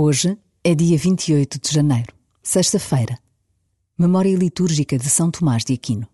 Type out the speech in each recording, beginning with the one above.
Hoje é dia 28 de janeiro, sexta-feira. Memória litúrgica de São Tomás de Aquino.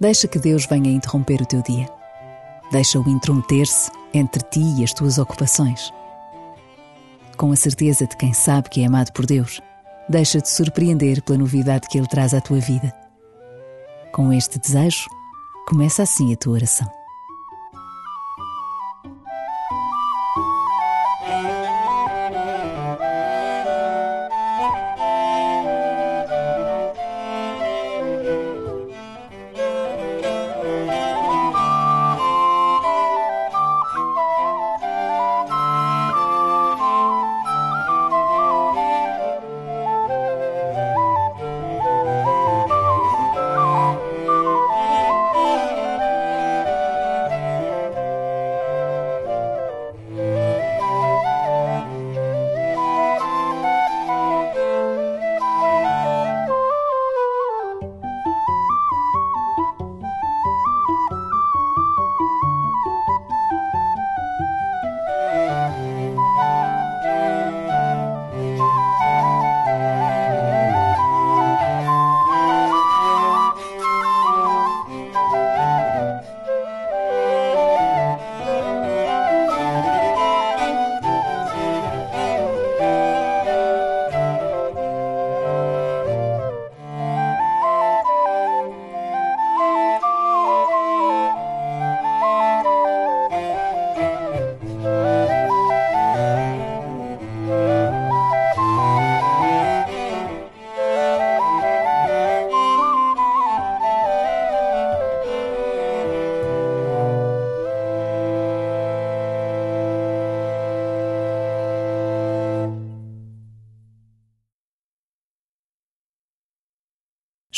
Deixa que Deus venha interromper o teu dia. Deixa-o intrometer-se entre ti e as tuas ocupações. Com a certeza de quem sabe que é amado por Deus, deixa-te surpreender pela novidade que Ele traz à tua vida. Com este desejo, começa assim a tua oração.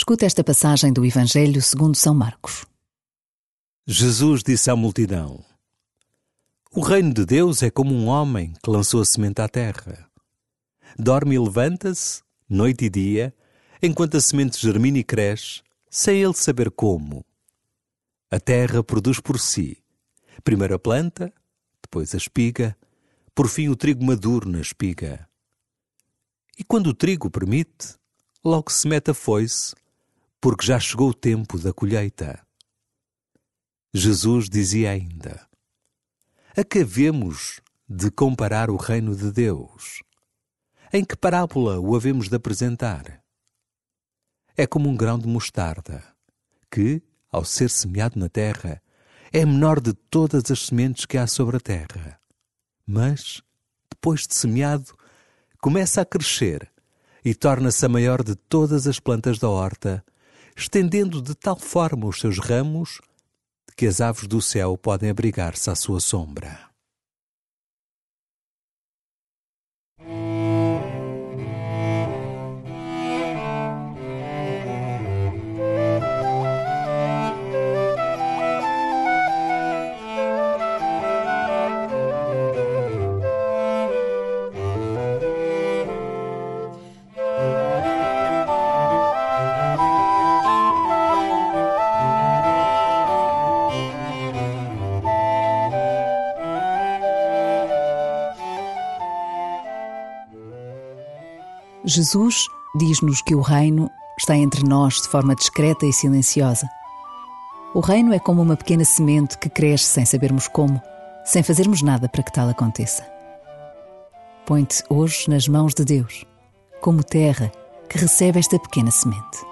Escuta esta passagem do Evangelho segundo São Marcos. Jesus disse à multidão: O reino de Deus é como um homem que lançou a semente à terra. Dorme e levanta-se, noite e dia, enquanto a semente germina e cresce, sem ele saber como. A terra produz por si, primeiro a planta, depois a espiga, por fim o trigo maduro na espiga. E quando o trigo permite, logo se mete a foice porque já chegou o tempo da colheita. Jesus dizia ainda: A que havemos de comparar o reino de Deus? Em que parábola o havemos de apresentar? É como um grão de mostarda, que, ao ser semeado na terra, é menor de todas as sementes que há sobre a terra. Mas, depois de semeado, começa a crescer e torna-se a maior de todas as plantas da horta estendendo de tal forma os seus ramos que as aves do céu podem abrigar-se à sua sombra. Jesus diz-nos que o reino está entre nós de forma discreta e silenciosa. O reino é como uma pequena semente que cresce sem sabermos como, sem fazermos nada para que tal aconteça. Põe-te hoje nas mãos de Deus, como terra que recebe esta pequena semente.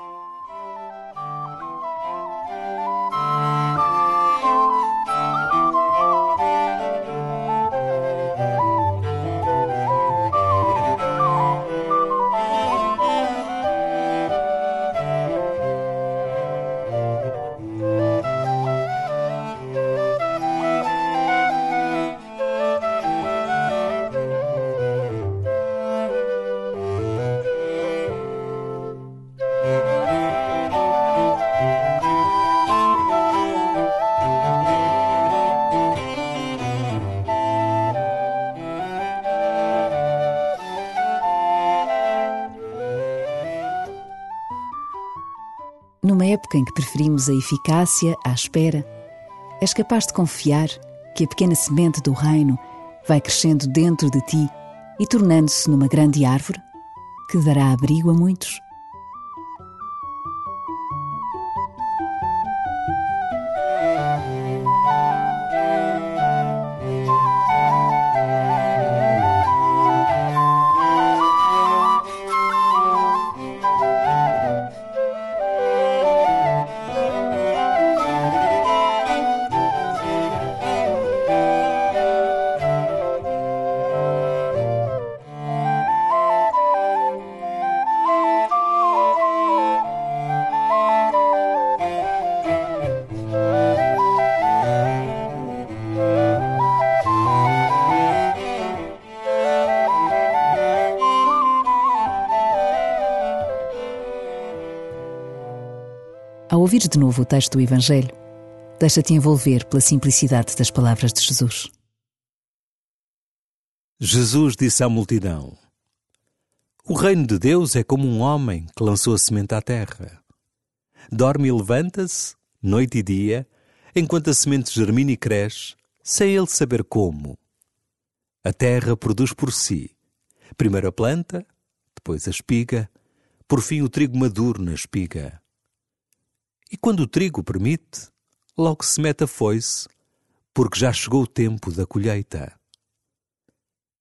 Numa época em que preferimos a eficácia à espera, és capaz de confiar que a pequena semente do reino vai crescendo dentro de ti e tornando-se numa grande árvore que dará abrigo a muitos? Ouvires de novo o texto do Evangelho, deixa-te envolver pela simplicidade das palavras de Jesus. Jesus disse à multidão: O reino de Deus é como um homem que lançou a semente à terra. Dorme e levanta-se, noite e dia, enquanto a semente germina e cresce, sem ele saber como. A terra produz por si, primeiro a planta, depois a espiga, por fim o trigo maduro na espiga. E quando o trigo permite, logo se mete a foice, porque já chegou o tempo da colheita.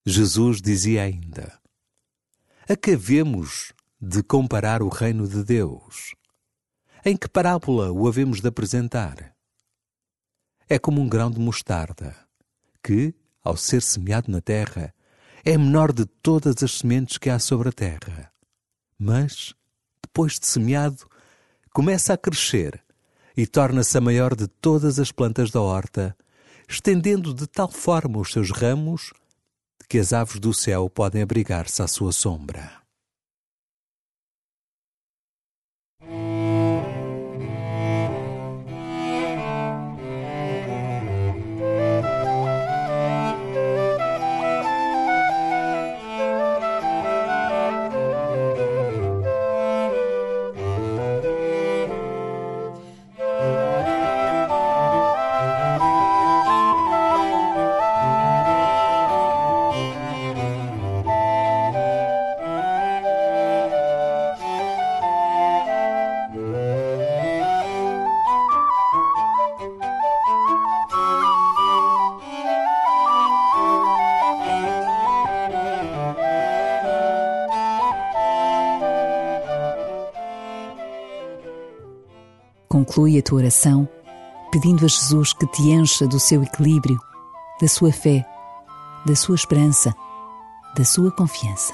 Jesus dizia ainda: A que havemos de comparar o reino de Deus? Em que parábola o havemos de apresentar? É como um grão de mostarda, que, ao ser semeado na terra, é menor de todas as sementes que há sobre a terra. Mas, depois de semeado, começa a crescer e torna-se a maior de todas as plantas da horta, estendendo de tal forma os seus ramos que as aves do céu podem abrigar-se à sua sombra. Conclui a tua oração pedindo a Jesus que te encha do seu equilíbrio, da sua fé, da sua esperança, da sua confiança.